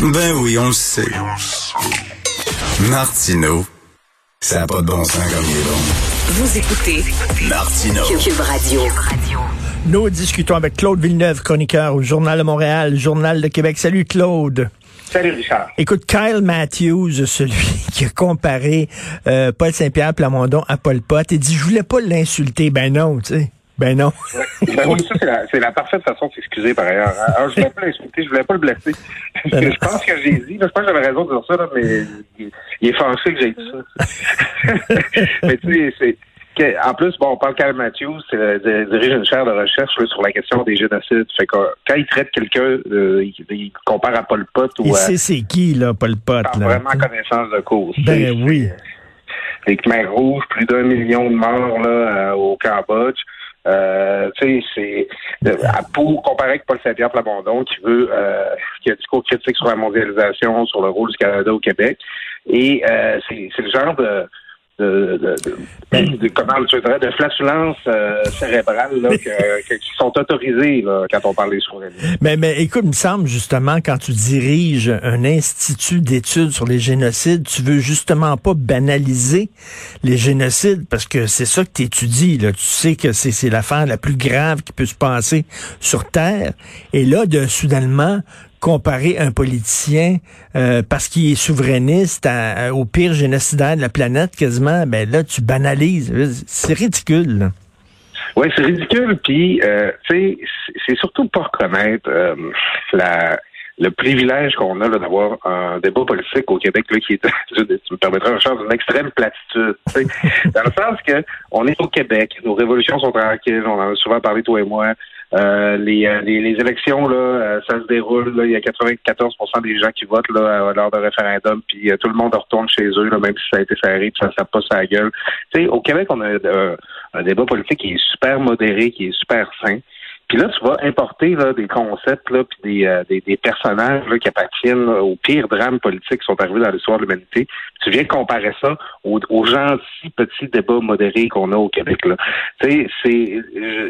Ben oui, on le sait. Martino, ça n'a pas de bon sens comme il est bon. Vous écoutez Martino. Cube Radio. Nous discutons avec Claude Villeneuve, chroniqueur au Journal de Montréal, Journal de Québec. Salut Claude. Salut Richard. Écoute, Kyle Matthews, celui qui a comparé euh, Paul Saint-Pierre Plamondon à Paul Pot, et dit je voulais pas l'insulter. Ben non, tu sais. Ben non. Ben oui, ça, c'est la, c'est la parfaite façon de s'excuser par ailleurs. hein. Alors, je voulais pas l'insulter, je voulais pas le blesser. Je pense que j'ai dit, je pense que j'avais raison de dire ça, là, mais il, il est fâché que j'ai dit ça. mais tu sais, c'est. En plus, bon, on parle Carl Matthews, c'est le- de- dirige une chaire de recherche là, sur la question des génocides. Fait que euh, quand il traite quelqu'un, euh, il, il compare à Paul Pot ou Il à sait c'est qui, là, Paul Pot, là. vraiment connaissance de cause. Ben C'est- oui. les Khmer rouges, plus d'un million de morts là, euh, au Cambodge. Euh, tu sais, c'est euh, pour comparer avec Paul Saint-Pierre Plamondon qui veut euh, qui a un discours critique sur la mondialisation, sur le rôle du Canada au Québec. Et euh, c'est le genre de de, de, de- de- comment tu dirais, de flatulence euh, cérébrale là, que- que- qui sont autorisées là, quand on parle des souverainistes. Mais, mais écoute, il me semble justement, quand tu diriges un institut d'études sur les génocides, tu veux justement pas banaliser les génocides parce que c'est ça que tu étudies. Là. Tu sais que c'est c'est l'affaire la plus grave qui peut se passer sur Terre. Et là, de soudainement comparer un politicien euh, parce qu'il est souverainiste à- au pire génocidaire de la planète quasiment, ben là, tu banalises. C'est ridicule. Oui, c'est ridicule. Puis, euh, tu sais, c'est- surtout pas reconnaître euh, le privilège qu'on a d'avoir un débat politique au Québec là, qui est, tu me permettras un chose d'une extrême platitude. dans le sens que on est au Québec, nos révolutions sont tranquilles, on en a souvent parlé toi et moi. Euh, les, euh, les, les élections, là, euh, ça se déroule. Là, il y a 94% des gens qui votent là, lors d'un référendum, puis tout le monde retourne chez eux, là, même si ça a été serré, puis ça ne pas sa gueule. Tu sais, au Québec, on a un débat politique qui est super modéré, qui est super sain. Puis là, tu vas importer là, des concepts, là, puis des, euh, des, des personnages là, qui appartiennent aux pires drames politiques qui sont arrivés dans l'histoire de l'humanité. Tu viens comparer ça aux, aux gentils petits débats modérés qu'on a au Québec. Là. Tu sais, c'est,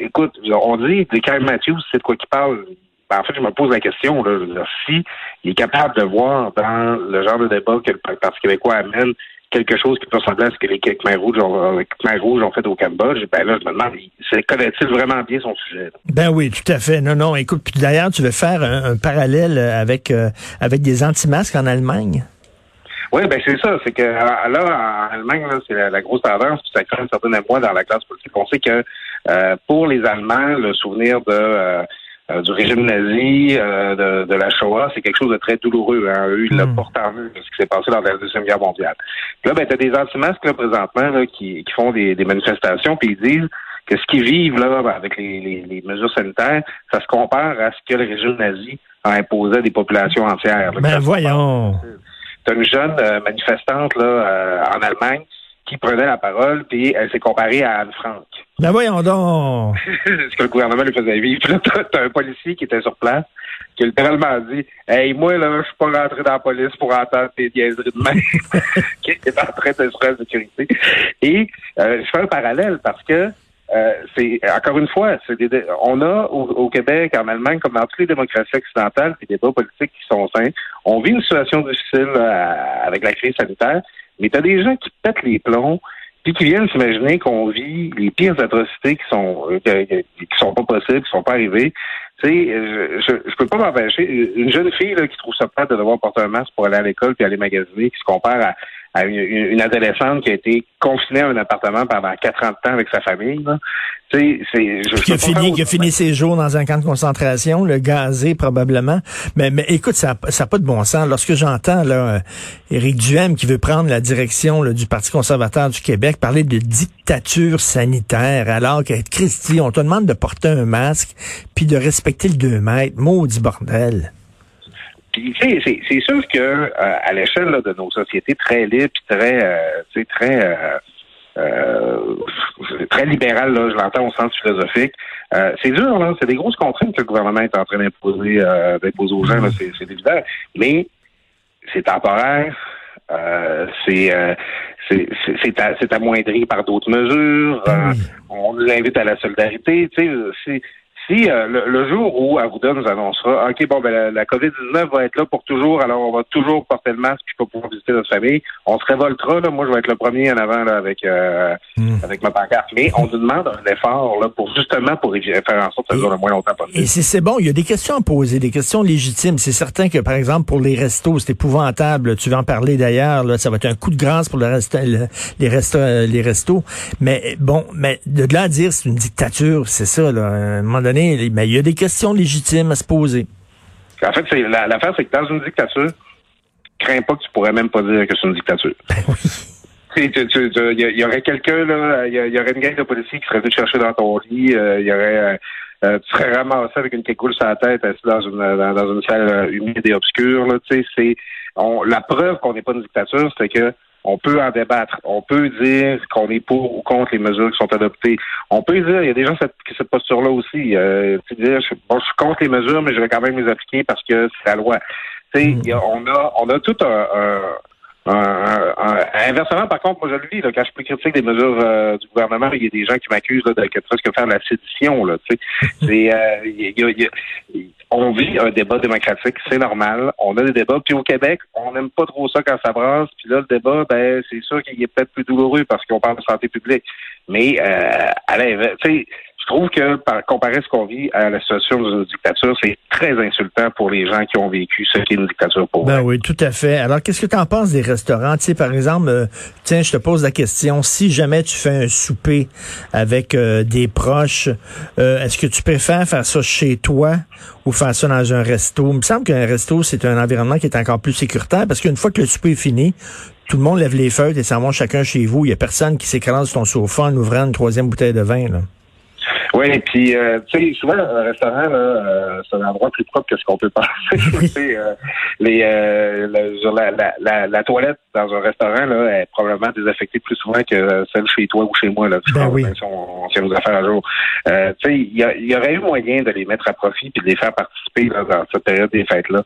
écoute, on dit des Kyle Matthews, c'est de quoi qu'il parle. Ben, en fait, je me pose la question, là, si il est capable de voir dans le genre de débat que le Parti québécois amène quelque chose qui peut ressembler à ce que les Khmer rouges ont, les Khmer rouges ont fait au Cambodge, ben là, je me demande, il- connaît-il vraiment bien son sujet? Ben oui, tout à fait. Non, non. Écoute, puis d'ailleurs, tu veux faire un, un parallèle avec euh, avec des anti-masques en Allemagne? Oui, ben c'est ça. C'est que euh, là, en Allemagne, là, c'est la, la grosse tendance, puis ça crée un certain émoi dans la classe politique. On sait que euh, pour les Allemands, le souvenir de euh, euh, du régime nazi, euh, de, de la Shoah, c'est quelque chose de très douloureux. Hein. Eux, ils le Hmm. portent en eux, ce qui s'est passé lors de la Deuxième Guerre mondiale. Puis là, ben, tu as des anti-masques là, présentement là, qui, qui font des, des manifestations, puis ils disent que ce qu'ils vivent là, avec les, les, les mesures sanitaires, ça se compare à ce que le régime nazi a imposé à des populations entières. là. Ben voyons. T'as une jeune euh, manifestante là, euh, en Allemagne qui prenait la parole, puis elle s'est comparée à Anne Frank. Ben voyons donc. ce que le gouvernement lui faisait vivre. Puis là, t'as, un policier qui était sur place, qui a littéralement dit Hey, moi, là, je suis pas rentré dans la police pour entendre tes niaiseries de main. qui est en train de se faire sécurité. Et euh, je fais un parallèle parce que euh, c'est encore une fois, c'est des, on a au, au, Québec, en Allemagne, comme dans toutes les démocraties occidentales, des débats politiques qui sont sains. On vit une situation difficile euh, avec la crise sanitaire, mais tu as des gens qui pètent les plombs puis qui viennent s'imaginer qu'on vit les pires atrocités qui sont euh, qui, qui sont pas possibles, qui sont pas arrivées. Tu sais, je, je, je peux pas m'empêcher. Une jeune fille là, qui trouve ça plate de devoir porter un masque pour aller à l'école puis aller magasiner, qui se compare à, à une, une, adolescente qui a été confinée à un appartement pendant 40 ans avec sa famille. Là. Tu sais, c'est, je, qui a fini, qui a fini ses jours dans un camp de concentration, le gazé probablement. Mais, mais écoute, ça n'a pas de bon sens. Lorsque j'entends là, Éric Duhem qui veut prendre la direction là, du Parti conservateur du Québec, parler de dictature sanitaire, alors que Christy, on te demande de porter un masque puis de respecter le 2 mètres. Maudit bordel. Puis, tu sais, c'est sûr que euh, à l'échelle de nos sociétés très libres, très, euh, tu sais, très, euh, euh, très libérales, là, je l'entends au sens philosophique. Euh, c'est dur, là. C'est des grosses contraintes que le gouvernement est en train d'imposer, euh, d'imposer aux gens, là. C'est évident. Mais c'est temporaire. Euh, c'est euh, c'est amoindri par d'autres mesures. Euh, on nous invite à la solidarité. Tu sais, si euh, le, jour où Arruda nous annoncera, OK, bon, ben, la, la COVID-19 va être là pour toujours, alors on va toujours porter le masque puis pas pouvoir visiter notre famille, on se révoltera. Là. Moi, je vais être le premier en avant là, avec euh, hmm. avec ma pancarte. Mais on nous demande un effort là, pour justement pour faire en sorte que ça dure le moins longtemps possible. Et c'est bon, il y a des questions à poser, des questions légitimes. C'est certain que, par exemple, pour les restos, c'est épouvantable. Tu vas en parler d'ailleurs. Ça va être un coup de grâce pour le reste, les, restos, les restos. Mais bon, mais de là à dire c'est une dictature, c'est ça. Là. À un moment donné, mais il y a des questions légitimes à se poser. En fait, l'affaire, c'est que dans une dictature, crains pas que tu pourrais même pas dire que c'est une dictature. Ben il y, aurait quelqu'un, il y, aurait une gang de policiers qui serait venu te chercher dans ton lit, euh, il y aurait, euh, euh, tu serais ramassé avec une cagoule sur la tête, assis dans une, dans, une salle humide et obscure, là, la preuve qu'on n'est pas une dictature, c'est que on peut en débattre. On peut dire qu'on est pour ou contre les mesures qui sont adoptées. On peut dire, il y a des gens cette, cette posture-là aussi. Euh, dire, je, bon, je suis contre les mesures, mais je vais quand même les appliquer parce que c'est la loi. Tu sais, on a, on a tout un, inversement, par contre, moi je le vis, là, quand je suis critique des mesures euh, du gouvernement, il y a des gens qui m'accusent de, de presque faire de la sédition. Là, c'est, euh, y y a, on vit un débat démocratique, c'est normal. On a des débats. Puis au Québec, on n'aime pas trop ça quand ça brasse. Puis là, le débat, ben, c'est sûr qu'il est peut-être plus douloureux parce qu'on parle de santé publique. Mais euh, tu sais, je trouve que, par, comparé à ce qu'on vit à la situation d'une dictature, c'est très insultant pour les gens qui ont vécu ce qu'est une dictature pour Ben oui, tout à fait. Alors, qu'est-ce que tu en penses des restaurants? Tu sais, par exemple, euh, tiens, je te pose la question, si jamais tu fais un souper avec euh, des proches, euh, est-ce que tu préfères faire ça chez toi ou faire ça dans un resto? Il me semble qu'un resto, c'est un environnement qui est encore plus sécuritaire parce qu'une fois que le souper est fini, tout le monde lève les feuilles et s'en va chacun chez vous. Il y a personne qui s'écrase sur ton sofa en ouvrant une troisième bouteille de vin. Là. Oui, puis euh, tu sais, souvent un restaurant là, euh, c'est un endroit plus propre que ce qu'on peut penser. euh, les euh, la, la, la, la, toilette dans un restaurant là est probablement désaffectée plus souvent que celle chez toi ou chez moi là. Ben oui. Si on, on tient nos affaires à jour. Euh, tu sais, il y, y, aurait eu moyen de les mettre à profit puis de les faire participer là, dans cette période des fêtes là.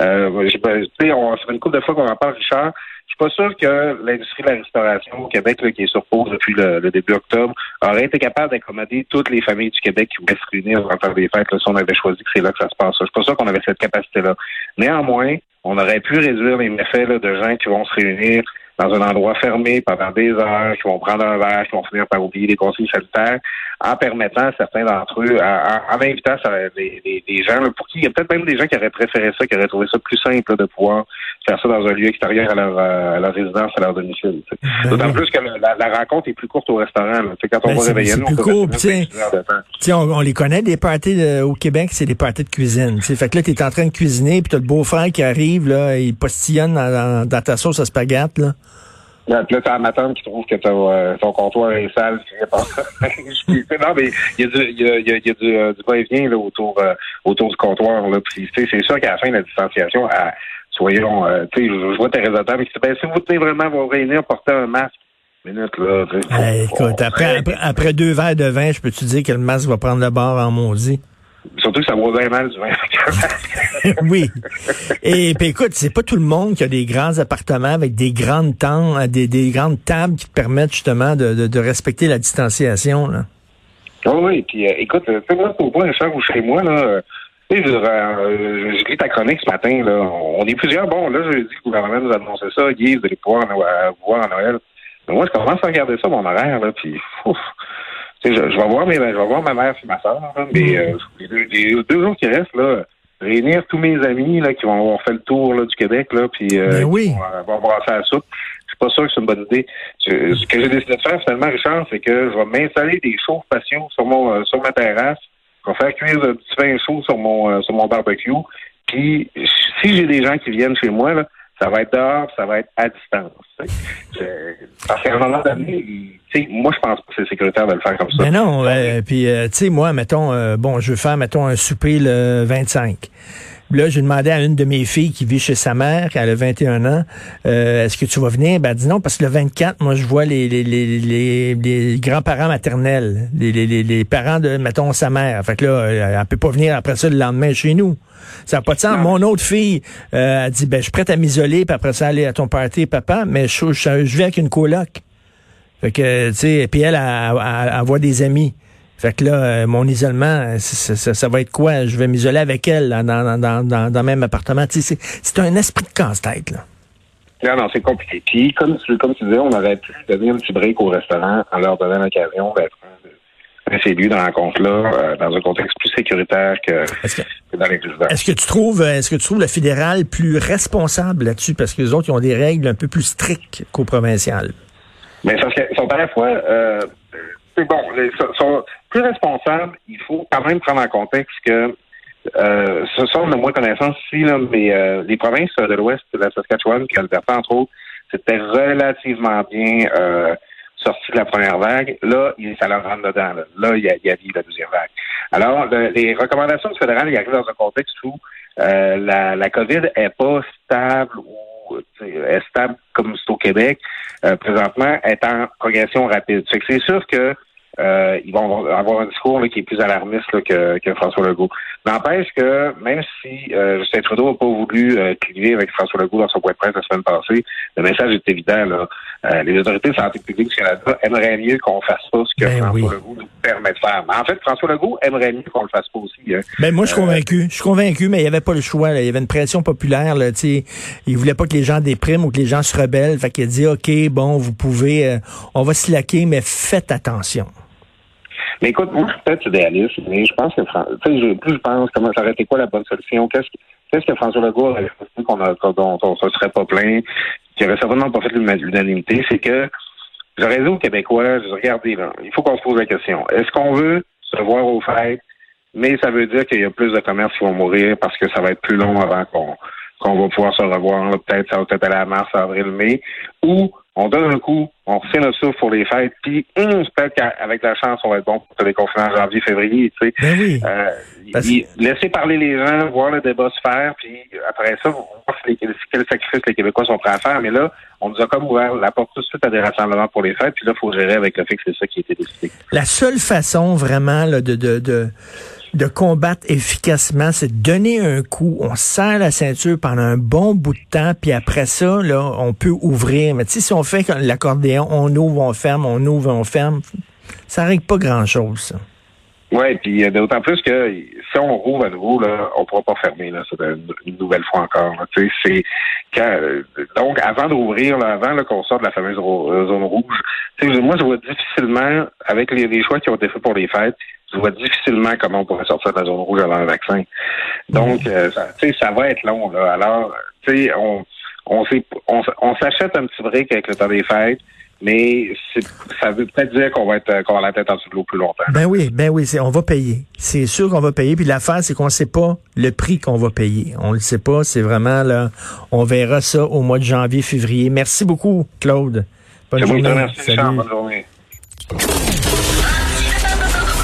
Euh, tu sais, on fait une couple de fois qu'on en parle, Richard. Je suis pas sûr que l'industrie de la restauration au Québec, là, qui est sur pause depuis le, début octobre, aurait été capable d'accommoder toutes les familles du Québec qui voulaient se réunir en temps des fêtes là, si on avait choisi que c'est là que ça se passe. Je suis pas sûr qu'on avait cette capacité-là. Néanmoins, on aurait pu réduire les méfaits là, de gens qui vont se réunir dans un endroit fermé pendant des heures, qui vont prendre un verre, qui vont finir par oublier les consignes sanitaires, en permettant à certains d'entre eux, en, en invitant des, gens, pour qui il y a peut-être même des gens qui auraient préféré ça, qui auraient trouvé ça plus simple de pouvoir faire ça dans un lieu extérieur à leur, euh, à leur résidence, à leur domicile. Ben D'autant plus que la, la, rencontre est plus courte au restaurant. Là. Quand on ben va réveiller, nous, on, on, on les connaît, des parties au Québec, c'est des parties de cuisine. T'sais. Fait que là, tu es en train de cuisiner, puis tu as le beau-frère qui arrive, là, il postillonne dans, dans ta sauce à spaghetti. Là. Là, t'as ma tante qui trouve que euh, ton comptoir est sale. non, mais il y a du, y a, il y a du, euh, du va-et-vient là, autour, euh, autour du comptoir. Là, puis, c'est sûr qu'à la fin de la distanciation, à, soyons, tu sais, je, vois tes résultats, mais ben, si vous tenez vraiment vous réunir, porter un masque. Minute, là, écoute, après, après, après, deux verres de vin, je peux te dire que le masque va prendre le bord en maudit? Surtout que ça vaut bien mal du vin. oui. Et puis écoute, c'est pas tout le monde qui a des grands appartements avec des grandes temps, euh, des, des grandes tables qui te permettent justement de, de, respecter la distanciation. Là. Oh oui, puis euh, écoute, tu sais, moi, pour un cher ou chez moi, là, tu sais, euh, ta chronique ce matin, là. On est plusieurs. Bon, là, je dis que le gouvernement nous a annoncé ça. Guy, vous allez pouvoir voir à Noël. Mais moi, je commence à regarder ça, mon horaire, là, puis ouf, je, je, vais voir mes, je vais voir ma mère et ma soeur, mais mm. euh, les, deux, jours qui restent, là, réunir tous mes amis là, qui vont avoir fait le tour là, du Québec, là, puis euh, ben oui. vont, vont brasser la soupe. Je suis pas sûr que c'est une bonne idée. ce que j'ai décidé de faire finalement, Richard, c'est que je vais m'installer des chauffes patios sur mon euh, sur ma terrasse. Je vais faire cuire un petit pain chaud sur mon euh, sur mon barbecue. Puis si j'ai des gens qui viennent chez moi, là, ça va être dehors, ça va être à distance. parce qu'à un moment donné, moi, je pense pas que c'est sécuritaire de le faire comme ça. Mais non, euh, puis, euh, tu sais, moi, mettons, euh, bon, je veux faire, mettons, un souper le 25. Là, j'ai demandé à une de mes filles qui vit chez sa mère, qui a 21 ans, est-ce que tu vas venir? Ben, elle dit non, parce que le 24, moi, je vois les, les, les, les, grands-parents maternels, les, les, les, parents de, mettons, sa mère. Fait que là, elle peut pas venir après ça le lendemain chez nous. Ça n'a pas de sens. Mon autre fille euh, a dit, ben, je suis prête à m'isoler, puis après ça, aller à ton party, papa, mais je, je, vais avec une coloc. Fait que, tu sais, puis elle, elle, elle, voit des amis. Fait que là, mon isolement, ça, va être quoi? Je vais m'isoler avec elle dans, dans, dans, le même appartement. c'est un esprit de casse-tête, là. Non, non, c'est compliqué. Puis, comme tu, comme tu disais, on aurait pu donner un petit break au restaurant en leur donnant l'occasion d'être c'est lui dans la rencontre-là, euh, dans un contexte plus sécuritaire que, dans les. Est-ce que tu trouves, euh, est-ce que tu trouves le fédéral plus responsable là-dessus? Parce que les autres ils ont des règles un peu plus strictes qu'au provincial? Mais parce qu'ils sont à la fois, euh, bon, ils sont plus responsables. Il faut quand même prendre en contexte que euh, ce sont de moins connaissance ici, là, mais les provinces de l'Ouest, la Saskatchewan, puis Alberta entre autres, c'était relativement bien sorti de la première vague. Là, ça leur rentre dedans. Là, il, y a, il y a la deuxième vague. Alors, les recommandations du fédéral, ils arrivent dans un contexte où euh, la, la COVID est pas stable ou est stable comme c'est au Québec. Euh, présentement, est en progression rapide. C'est sûr que euh, ils vont avoir un discours qui est plus alarmiste que, que, François Legault. N'empêche que même si euh, Justin Trudeau n'a pas voulu euh, cliver avec François Legault dans son point de presse la semaine passée, le message est évident. Là. Euh, les autorités de santé publique du Canada aimeraient mieux qu'on fasse pas ce que ben François Legault nous permet de faire. Mais en fait, François Legault aimerait mieux qu'on le fasse pas aussi. Hein. Ben moi, je suis convaincu. Je suis convaincu, mais il n'y avait pas le choix. Là. Il y avait une pression populaire. Là, sais. il voulait pas que les gens dépriment ou que les gens se rebellent. Fait qu'il a dit, OK, bon, vous pouvez, on va se laquer, mais faites attention. Mais écoute, moi, je suis peut-être idéaliste, mais je pense que, sais, plus je pense comment ça aurait été quoi la bonne solution, qu'est-ce que, qu'est-ce que François Legault aurait fait qu'on dont on se serait pas plaint, qui aurait certainement pas fait l'unanimité, c'est que dit aux Québécois, regardez, là, il faut qu'on se pose la question. Est-ce qu'on veut se voir aux fêtes, mais ça veut dire qu'il y a plus de commerces qui vont mourir parce que ça va être plus long avant qu'on qu'on va pouvoir se revoir, peut-être ça va peut-être aller à mars, avril, mai, ou on donne un coup, on refait notre souffle pour les fêtes, puis hum, peut-être qu'avec la chance, on va être bon pour les confinements en janvier, février, tu sais. Ben oui. Euh, Laisser parler les gens, voir le débat se faire, puis après ça, voir quels sacrifices les Québécois sont prêts à faire. Mais là, on nous a comme ouvert la porte tout de suite à des rassemblements pour les fêtes, puis là, il faut gérer avec le fait que c'est ça qui a été décidé. La seule façon vraiment là, de, de, de de combattre efficacement, c'est donner un coup. On serre la ceinture pendant un bon bout de temps, puis après ça, là, on peut ouvrir. Mais si on fait l'accordéon, on ouvre, on ferme, on ouvre, on ferme, ça règle pas grand-chose. Oui, puis euh, d'autant plus que si on rouvre à nouveau, là, on pourra pas fermer là, une, nouvelle fois encore. C'est euh, donc avant d'ouvrir, avant qu'on sorte de la fameuse euh, zone rouge, moi je vois difficilement, avec les, les, choix qui ont été faits pour les fêtes, je vois difficilement comment on pourrait sortir de la zone rouge avant un vaccin. Donc, euh, ça, ça va être long. Là. Alors, tu sais, on, on, on, s'achète un petit brick avec le temps des fêtes. Mais ça veut peut-être dire qu'on va être qu'on va la tête en dessous de l'eau plus longtemps. Ben oui, ben oui, on va payer. C'est sûr qu'on va payer. Puis l'affaire, c'est qu'on ne sait pas le prix qu'on va payer. On le sait pas. C'est vraiment là. On verra ça au mois de janvier, février. Merci beaucoup, Claude. Bonne journée. Merci, bonne journée.